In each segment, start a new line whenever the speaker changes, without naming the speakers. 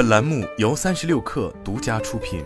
本栏目由三十六氪独家出品。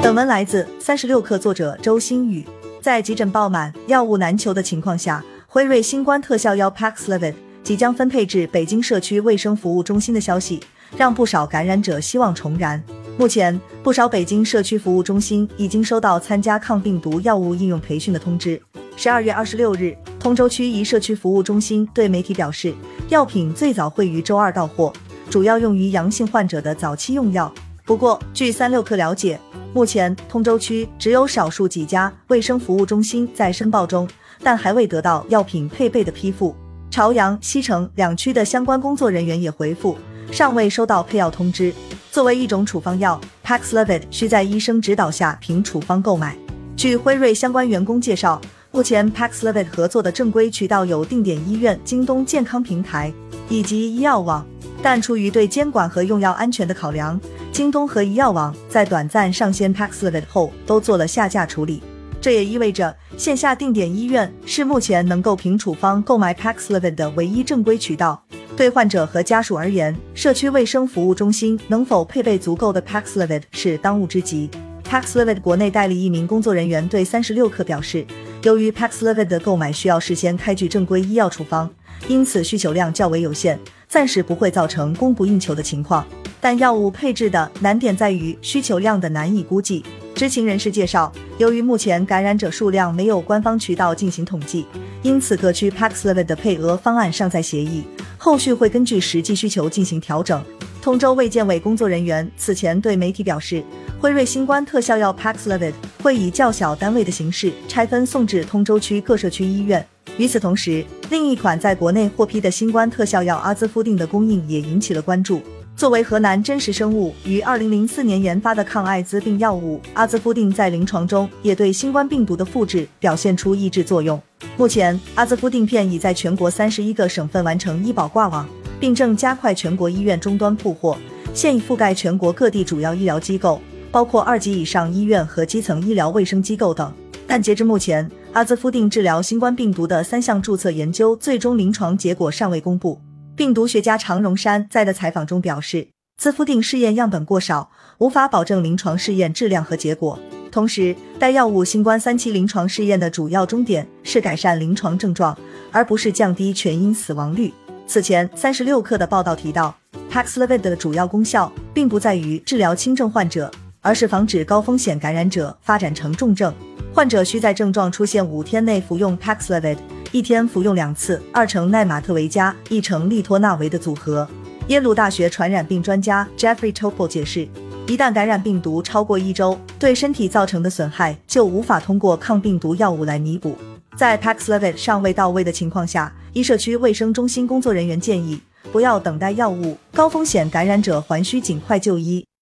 本文来自三十六氪作者周新宇。在急诊爆满、药物难求的情况下，辉瑞新冠特效药 Paxlovid 即将分配至北京社区卫生服务中心的消息，让不少感染者希望重燃。目前，不少北京社区服务中心已经收到参加抗病毒药物应用培训的通知。十二月二十六日，通州区一社区服务中心对媒体表示，药品最早会于周二到货，主要用于阳性患者的早期用药。不过，据三六氪了解，目前通州区只有少数几家卫生服务中心在申报中，但还未得到药品配备的批复。朝阳、西城两区的相关工作人员也回复，尚未收到配药通知。作为一种处方药，Paxlovid 需在医生指导下凭处方购买。据辉瑞相关员工介绍，目前 Paxlovid 合作的正规渠道有定点医院、京东健康平台以及医药网，但出于对监管和用药安全的考量，京东和医药网在短暂上线 Paxlovid 后都做了下架处理。这也意味着线下定点医院是目前能够凭处方购买 Paxlovid 的唯一正规渠道。对患者和家属而言，社区卫生服务中心能否配备足够的 Paxlovid 是当务之急。Paxlovid 国内代理一名工作人员对三十六氪表示，由于 Paxlovid 的购买需要事先开具正规医药处方，因此需求量较为有限，暂时不会造成供不应求的情况。但药物配置的难点在于需求量的难以估计。知情人士介绍，由于目前感染者数量没有官方渠道进行统计，因此各区 Paxlovid 的配额方案尚在协议。后续会根据实际需求进行调整。通州卫健委工作人员此前对媒体表示，辉瑞新冠特效药 Paxlovid 会以较小单位的形式拆分送至通州区各社区医院。与此同时，另一款在国内获批的新冠特效药阿兹夫定的供应也引起了关注。作为河南真实生物于二零零四年研发的抗艾滋病药物，阿兹夫定在临床中也对新冠病毒的复制表现出抑制作用。目前，阿兹夫定片已在全国三十一个省份完成医保挂网，并正加快全国医院终端铺货，现已覆盖全国各地主要医疗机构，包括二级以上医院和基层医疗卫生机构等。但截至目前，阿兹夫定治疗新冠病毒的三项注册研究最终临床结果尚未公布。病毒学家常荣山在的采访中表示，兹夫定试验样本过少，无法保证临床试验质量和结果。同时，该药物新冠三期临床试验的主要终点是改善临床症状，而不是降低全因死亡率。此前，三十六氪的报道提到，Paxlovid 的主要功效并不在于治疗轻症患者，而是防止高风险感染者发展成重症。患者需在症状出现五天内服用 Paxlovid。一天服用两次，二成奈玛特维加，一成利托纳维的组合。耶鲁大学传染病专家 Jeffrey Topol 解释，一旦感染病毒超过一周，对身体造成的损害就无法通过抗病毒药物来弥补。在 Paxlovid 尚未到位的情况下，一社区卫生中心工作人员建议，不要等待药物，高风险感染者还需尽快就医。